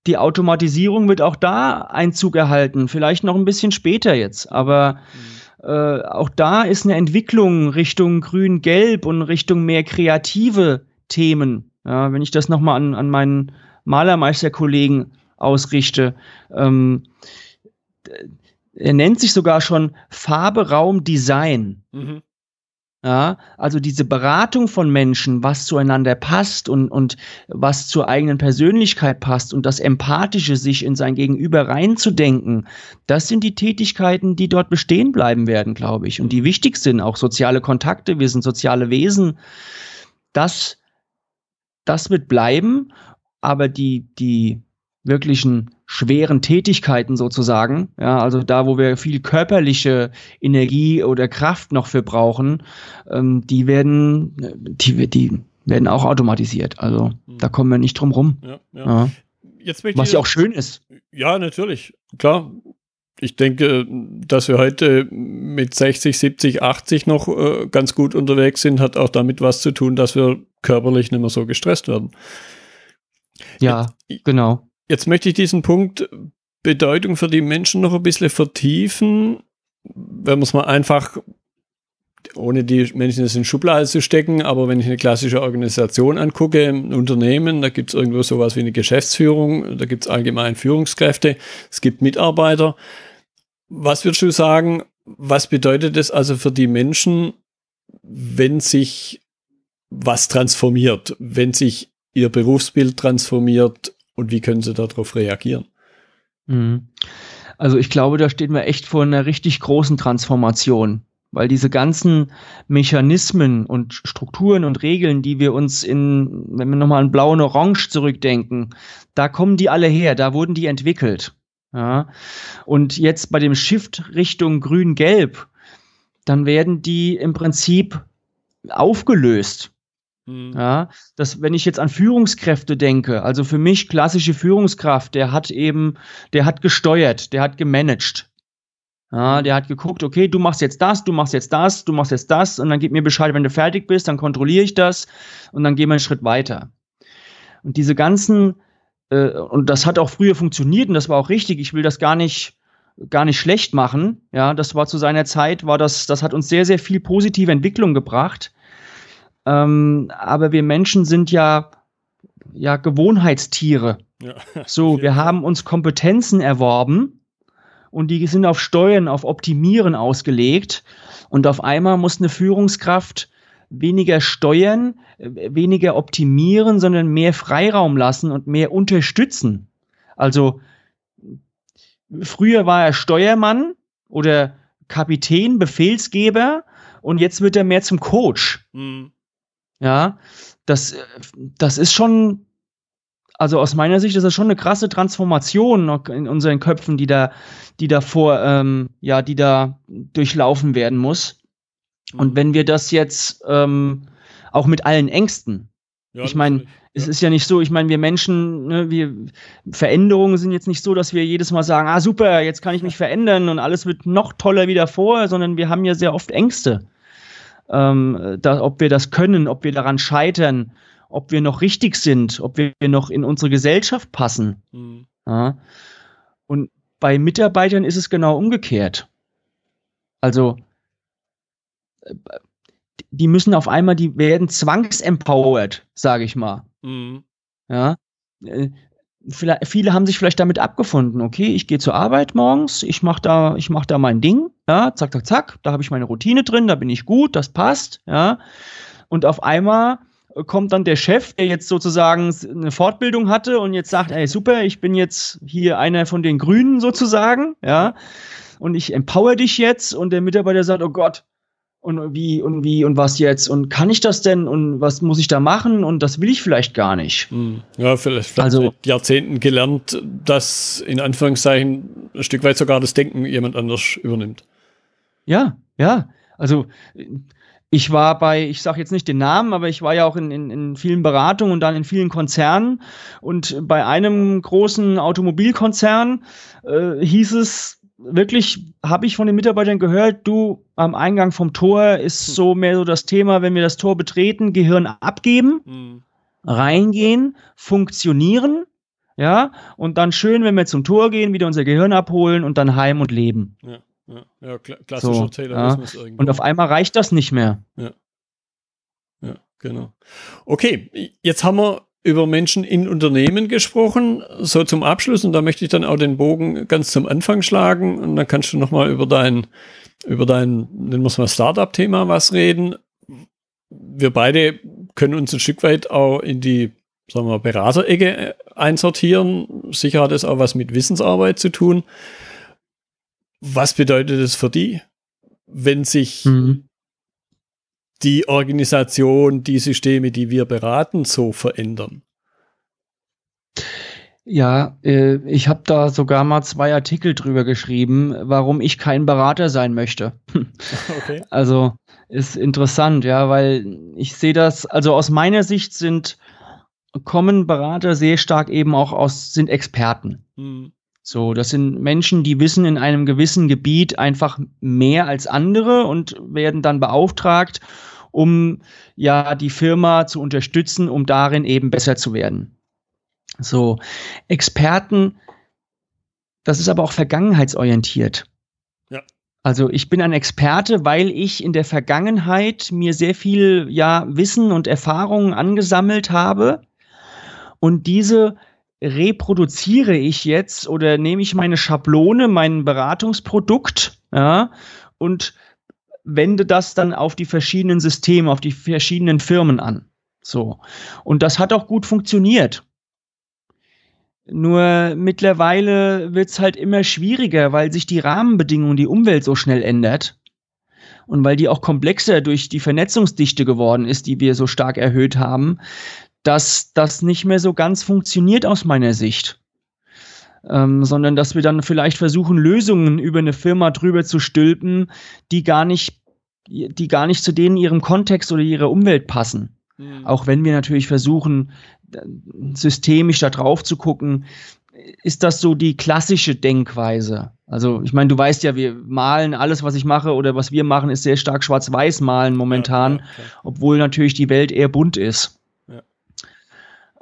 die Automatisierung wird auch da Einzug erhalten. Vielleicht noch ein bisschen später jetzt, aber mhm äh, auch da ist eine Entwicklung Richtung Grün-Gelb und Richtung mehr kreative Themen. Ja, wenn ich das nochmal an, an meinen Malermeisterkollegen ausrichte. Ähm, er nennt sich sogar schon Farbe, Raum, Design. Mhm. Ja, also diese Beratung von Menschen, was zueinander passt und, und was zur eigenen Persönlichkeit passt und das Empathische, sich in sein Gegenüber reinzudenken, das sind die Tätigkeiten, die dort bestehen bleiben werden, glaube ich, und die wichtig sind. Auch soziale Kontakte, wir sind soziale Wesen. Das, das wird bleiben, aber die, die wirklichen schweren Tätigkeiten sozusagen, ja, also da, wo wir viel körperliche Energie oder Kraft noch für brauchen, ähm, die werden, die, die werden auch automatisiert. Also mhm. da kommen wir nicht drum rum. Ja, ja. Ja. Jetzt Was ja auch schön ist. Ja, natürlich, klar. Ich denke, dass wir heute mit 60, 70, 80 noch äh, ganz gut unterwegs sind, hat auch damit was zu tun, dass wir körperlich nicht mehr so gestresst werden. Ja, Jetzt, genau. Jetzt möchte ich diesen Punkt Bedeutung für die Menschen noch ein bisschen vertiefen, wenn man es mal einfach, ohne die Menschen in Schublade zu stecken, aber wenn ich eine klassische Organisation angucke, ein Unternehmen, da gibt es irgendwo sowas wie eine Geschäftsführung, da gibt es allgemein Führungskräfte, es gibt Mitarbeiter. Was würdest du sagen, was bedeutet es also für die Menschen, wenn sich was transformiert, wenn sich ihr Berufsbild transformiert, und wie können sie darauf reagieren? Mhm. Also ich glaube, da steht man echt vor einer richtig großen Transformation, weil diese ganzen Mechanismen und Strukturen und Regeln, die wir uns in, wenn wir nochmal an Blau und Orange zurückdenken, da kommen die alle her, da wurden die entwickelt. Ja. Und jetzt bei dem Shift Richtung Grün-Gelb, dann werden die im Prinzip aufgelöst. Mhm. Ja, dass wenn ich jetzt an Führungskräfte denke, also für mich klassische Führungskraft, der hat eben, der hat gesteuert, der hat gemanagt. Ja, der hat geguckt, okay, du machst jetzt das, du machst jetzt das, du machst jetzt das und dann gib mir Bescheid, wenn du fertig bist, dann kontrolliere ich das und dann gehen wir einen Schritt weiter. Und diese ganzen, äh, und das hat auch früher funktioniert und das war auch richtig, ich will das gar nicht, gar nicht schlecht machen. Ja, das war zu seiner Zeit, war das, das hat uns sehr, sehr viel positive Entwicklung gebracht. Ähm, aber wir Menschen sind ja, ja Gewohnheitstiere. Ja. So, wir haben uns Kompetenzen erworben und die sind auf Steuern, auf Optimieren ausgelegt. Und auf einmal muss eine Führungskraft weniger steuern, weniger optimieren, sondern mehr Freiraum lassen und mehr unterstützen. Also früher war er Steuermann oder Kapitän, Befehlsgeber und jetzt wird er mehr zum Coach. Mhm. Ja, das, das ist schon, also aus meiner Sicht ist das schon eine krasse Transformation in unseren Köpfen, die da, die da vor, ähm, ja, die da durchlaufen werden muss. Und mhm. wenn wir das jetzt ähm, auch mit allen Ängsten, ja, ich meine, es ist ja nicht so, ich meine, wir Menschen, ne, wir Veränderungen sind jetzt nicht so, dass wir jedes Mal sagen, ah super, jetzt kann ich mich verändern und alles wird noch toller wieder vor, sondern wir haben ja sehr oft Ängste ähm, da, ob wir das können, ob wir daran scheitern, ob wir noch richtig sind, ob wir noch in unsere Gesellschaft passen. Mhm. Ja. Und bei Mitarbeitern ist es genau umgekehrt. Also äh, die müssen auf einmal, die werden zwangsempowered, sage ich mal. Mhm. Ja. Äh, viele haben sich vielleicht damit abgefunden, okay, ich gehe zur Arbeit morgens, ich mache da, ich mach da mein Ding, ja, zack, zack, zack, da habe ich meine Routine drin, da bin ich gut, das passt, ja. Und auf einmal kommt dann der Chef, der jetzt sozusagen eine Fortbildung hatte und jetzt sagt, ey, super, ich bin jetzt hier einer von den Grünen sozusagen, ja, und ich empower dich jetzt und der Mitarbeiter sagt, oh Gott, und wie und wie und was jetzt und kann ich das denn und was muss ich da machen und das will ich vielleicht gar nicht. Hm. Ja, vielleicht, vielleicht also, mit Jahrzehnten gelernt, dass in Anführungszeichen ein Stück weit sogar das Denken jemand anders übernimmt. Ja, ja. Also ich war bei, ich sage jetzt nicht den Namen, aber ich war ja auch in, in, in vielen Beratungen und dann in vielen Konzernen. Und bei einem großen Automobilkonzern äh, hieß es wirklich, habe ich von den Mitarbeitern gehört, du am Eingang vom Tor ist hm. so mehr so das Thema, wenn wir das Tor betreten, Gehirn abgeben, mhm. reingehen, funktionieren. Ja, und dann schön, wenn wir zum Tor gehen, wieder unser Gehirn abholen und dann heim und leben. Ja. Ja, ja klassischer so, Taylorismus ja. irgendwo. Und auf einmal reicht das nicht mehr. Ja. Ja, genau. Okay, jetzt haben wir über Menschen in Unternehmen gesprochen, so zum Abschluss. Und da möchte ich dann auch den Bogen ganz zum Anfang schlagen. Und dann kannst du nochmal über dein, über dein, nennen wir es mal Startup-Thema was reden. Wir beide können uns ein Stück weit auch in die, sagen wir, Beraterecke äh, einsortieren. Sicher hat es auch was mit Wissensarbeit zu tun. Was bedeutet es für die, wenn sich mhm. Die Organisation, die Systeme, die wir beraten, so verändern? Ja, äh, ich habe da sogar mal zwei Artikel drüber geschrieben, warum ich kein Berater sein möchte. Okay. Also ist interessant, ja, weil ich sehe das, also aus meiner Sicht sind kommen Berater sehr stark eben auch aus, sind Experten. Mhm. So, das sind Menschen, die wissen in einem gewissen Gebiet einfach mehr als andere und werden dann beauftragt, um ja die Firma zu unterstützen, um darin eben besser zu werden. So, Experten, das ist aber auch vergangenheitsorientiert. Ja. Also ich bin ein Experte, weil ich in der Vergangenheit mir sehr viel ja Wissen und Erfahrungen angesammelt habe und diese reproduziere ich jetzt oder nehme ich meine Schablone, mein Beratungsprodukt, ja, und wende das dann auf die verschiedenen Systeme, auf die verschiedenen Firmen an. So. Und das hat auch gut funktioniert. Nur mittlerweile wird es halt immer schwieriger, weil sich die Rahmenbedingungen, die Umwelt so schnell ändert. Und weil die auch komplexer durch die Vernetzungsdichte geworden ist, die wir so stark erhöht haben, dass das nicht mehr so ganz funktioniert aus meiner Sicht. Ähm, sondern dass wir dann vielleicht versuchen, Lösungen über eine Firma drüber zu stülpen, die gar nicht, die gar nicht zu denen ihrem Kontext oder ihrer Umwelt passen. Mhm. Auch wenn wir natürlich versuchen, systemisch da drauf zu gucken, ist das so die klassische Denkweise? Also, ich meine, du weißt ja, wir malen alles, was ich mache oder was wir machen, ist sehr stark schwarz-weiß malen momentan, ja, ja, obwohl natürlich die Welt eher bunt ist.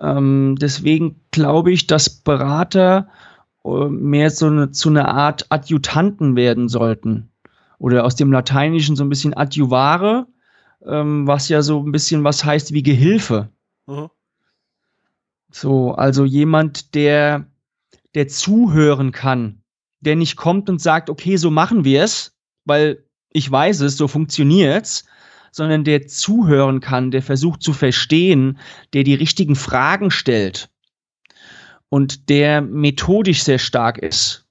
Ähm, deswegen glaube ich, dass Berater mehr so eine, zu einer Art Adjutanten werden sollten. Oder aus dem Lateinischen so ein bisschen adjuvare, ähm, was ja so ein bisschen was heißt wie Gehilfe. Mhm. So, also jemand, der, der zuhören kann, der nicht kommt und sagt, okay, so machen wir es, weil ich weiß es, so funktioniert's, sondern der zuhören kann, der versucht zu verstehen, der die richtigen Fragen stellt und der methodisch sehr stark ist.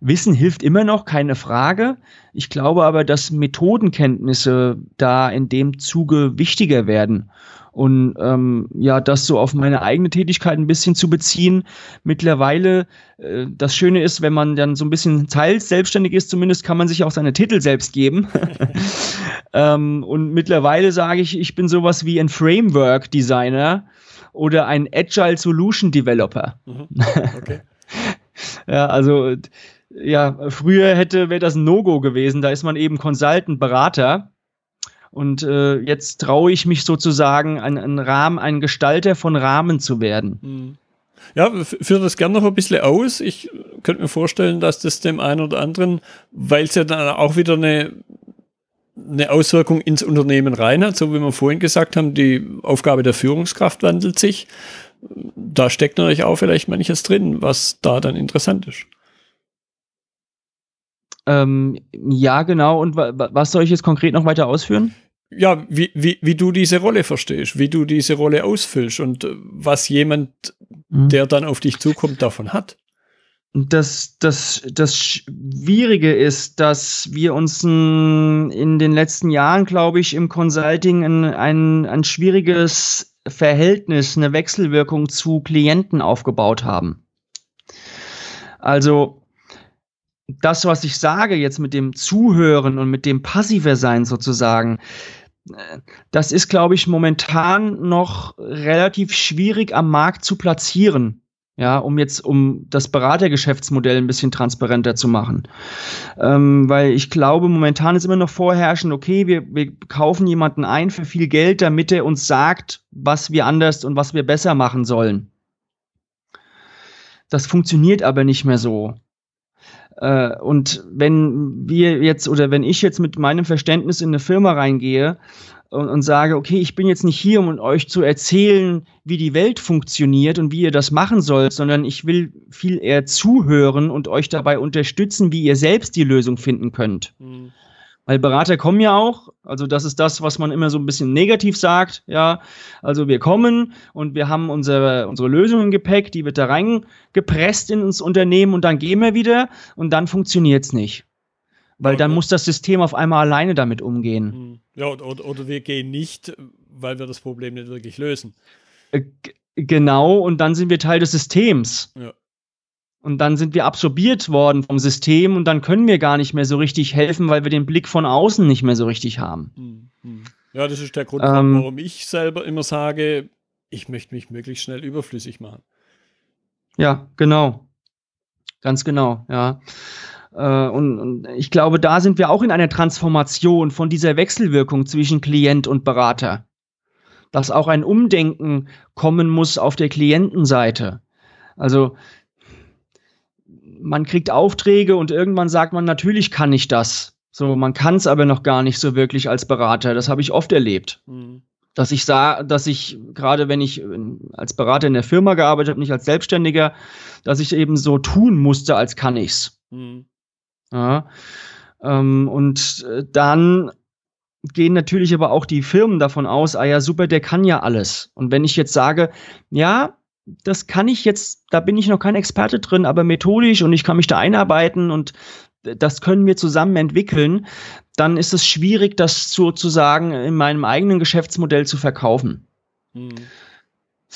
Wissen hilft immer noch, keine Frage. Ich glaube aber, dass Methodenkenntnisse da in dem Zuge wichtiger werden. Und ähm, ja, das so auf meine eigene Tätigkeit ein bisschen zu beziehen. Mittlerweile, äh, das Schöne ist, wenn man dann so ein bisschen teils selbstständig ist, zumindest kann man sich auch seine Titel selbst geben. [LAUGHS] ähm, und mittlerweile sage ich, ich bin sowas wie ein Framework-Designer oder ein Agile Solution Developer. Mhm. Okay. [LAUGHS] ja, also ja, früher hätte wäre das ein No-Go gewesen. Da ist man eben Consultant, Berater. Und äh, jetzt traue ich mich sozusagen, ein, ein Rahmen, ein Gestalter von Rahmen zu werden. Hm. Ja, führe das gerne noch ein bisschen aus. Ich könnte mir vorstellen, dass das dem einen oder anderen, weil es ja dann auch wieder eine, eine Auswirkung ins Unternehmen rein hat, so wie wir vorhin gesagt haben, die Aufgabe der Führungskraft wandelt sich. Da steckt natürlich auch vielleicht manches drin, was da dann interessant ist. Ähm, ja, genau. Und wa was soll ich jetzt konkret noch weiter ausführen? ja, wie, wie, wie du diese Rolle verstehst, wie du diese Rolle ausfüllst und was jemand, mhm. der dann auf dich zukommt, davon hat. Das, das, das Schwierige ist, dass wir uns in den letzten Jahren, glaube ich, im Consulting ein, ein, ein schwieriges Verhältnis, eine Wechselwirkung zu Klienten aufgebaut haben. Also das, was ich sage jetzt mit dem Zuhören und mit dem Passiver sein sozusagen, das ist, glaube ich, momentan noch relativ schwierig am Markt zu platzieren. Ja, um jetzt, um das Beratergeschäftsmodell ein bisschen transparenter zu machen. Ähm, weil ich glaube, momentan ist immer noch vorherrschend, okay, wir, wir kaufen jemanden ein für viel Geld, damit er uns sagt, was wir anders und was wir besser machen sollen. Das funktioniert aber nicht mehr so. Äh, und wenn wir jetzt oder wenn ich jetzt mit meinem Verständnis in eine Firma reingehe und, und sage, okay, ich bin jetzt nicht hier, um euch zu erzählen, wie die Welt funktioniert und wie ihr das machen sollt, sondern ich will viel eher zuhören und euch dabei unterstützen, wie ihr selbst die Lösung finden könnt. Mhm. Weil Berater kommen ja auch, also das ist das, was man immer so ein bisschen negativ sagt, ja. Also wir kommen und wir haben unsere, unsere Lösung im Gepäck, die wird da reingepresst in uns Unternehmen und dann gehen wir wieder und dann funktioniert's nicht. Weil dann muss das System auf einmal alleine damit umgehen. Hm. Ja, oder, oder wir gehen nicht, weil wir das Problem nicht wirklich lösen. Äh, genau, und dann sind wir Teil des Systems. Ja. Und dann sind wir absorbiert worden vom System und dann können wir gar nicht mehr so richtig helfen, weil wir den Blick von außen nicht mehr so richtig haben. Hm, hm. Ja, das ist der Grund, ähm, warum ich selber immer sage, ich möchte mich möglichst schnell überflüssig machen. Ja, genau. Ganz genau, ja. Äh, und, und ich glaube, da sind wir auch in einer Transformation von dieser Wechselwirkung zwischen Klient und Berater. Dass auch ein Umdenken kommen muss auf der Klientenseite. Also man kriegt Aufträge und irgendwann sagt man, natürlich kann ich das. So, man kann es aber noch gar nicht so wirklich als Berater. Das habe ich oft erlebt. Mhm. Dass ich sah, dass ich, gerade wenn ich als Berater in der Firma gearbeitet habe, nicht als Selbstständiger, dass ich eben so tun musste, als kann ich's. Mhm. Ja. Ähm, und äh, dann gehen natürlich aber auch die Firmen davon aus, ah ja, super, der kann ja alles. Und wenn ich jetzt sage, ja, das kann ich jetzt, da bin ich noch kein Experte drin, aber methodisch und ich kann mich da einarbeiten und das können wir zusammen entwickeln, dann ist es schwierig, das sozusagen in meinem eigenen Geschäftsmodell zu verkaufen. Mhm.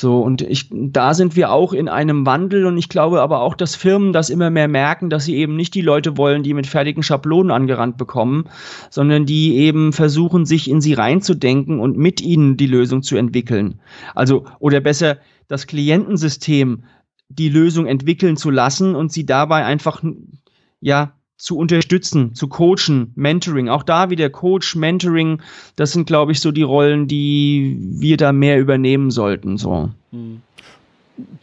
So, und ich, da sind wir auch in einem Wandel und ich glaube aber auch, dass Firmen das immer mehr merken, dass sie eben nicht die Leute wollen, die mit fertigen Schablonen angerannt bekommen, sondern die eben versuchen, sich in sie reinzudenken und mit ihnen die Lösung zu entwickeln. Also, oder besser, das Klientensystem die Lösung entwickeln zu lassen und sie dabei einfach, ja, zu unterstützen, zu coachen, Mentoring. Auch da wieder Coach, Mentoring, das sind, glaube ich, so die Rollen, die wir da mehr übernehmen sollten. So. Hm.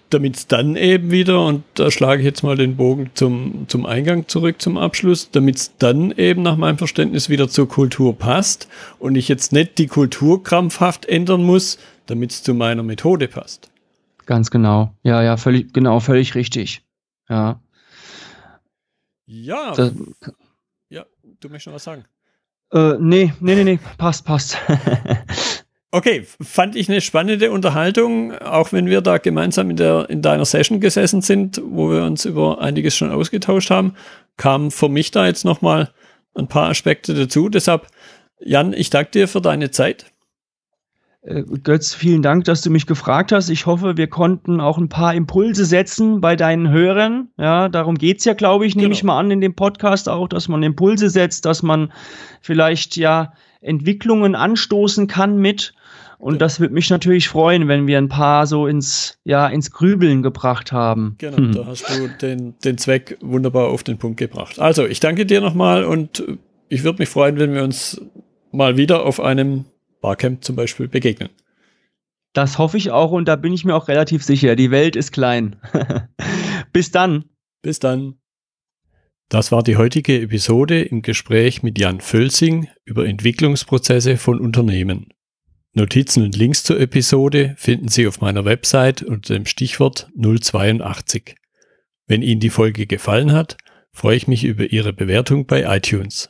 Damit es dann eben wieder, und da schlage ich jetzt mal den Bogen zum, zum Eingang zurück zum Abschluss, damit es dann eben nach meinem Verständnis wieder zur Kultur passt und ich jetzt nicht die Kultur krampfhaft ändern muss, damit es zu meiner Methode passt. Ganz genau. Ja, ja, völlig, genau, völlig richtig. Ja. Ja. Das, ja, du möchtest noch was sagen? Äh, nee, nee, nee, nee, passt, passt. [LAUGHS] okay, fand ich eine spannende Unterhaltung, auch wenn wir da gemeinsam in, der, in deiner Session gesessen sind, wo wir uns über einiges schon ausgetauscht haben, kamen für mich da jetzt nochmal ein paar Aspekte dazu. Deshalb, Jan, ich danke dir für deine Zeit. Äh, Götz, vielen Dank, dass du mich gefragt hast. Ich hoffe, wir konnten auch ein paar Impulse setzen bei deinen Hörern. Ja, darum geht's ja, glaube ich, nehme genau. ich mal an in dem Podcast auch, dass man Impulse setzt, dass man vielleicht ja Entwicklungen anstoßen kann mit. Und ja. das würde mich natürlich freuen, wenn wir ein paar so ins, ja, ins Grübeln gebracht haben. Genau, hm. da hast du den, den Zweck wunderbar auf den Punkt gebracht. Also, ich danke dir nochmal und ich würde mich freuen, wenn wir uns mal wieder auf einem Barcamp zum Beispiel begegnen. Das hoffe ich auch und da bin ich mir auch relativ sicher. Die Welt ist klein. [LAUGHS] Bis dann. Bis dann. Das war die heutige Episode im Gespräch mit Jan Völsing über Entwicklungsprozesse von Unternehmen. Notizen und Links zur Episode finden Sie auf meiner Website unter dem Stichwort 082. Wenn Ihnen die Folge gefallen hat, freue ich mich über Ihre Bewertung bei iTunes.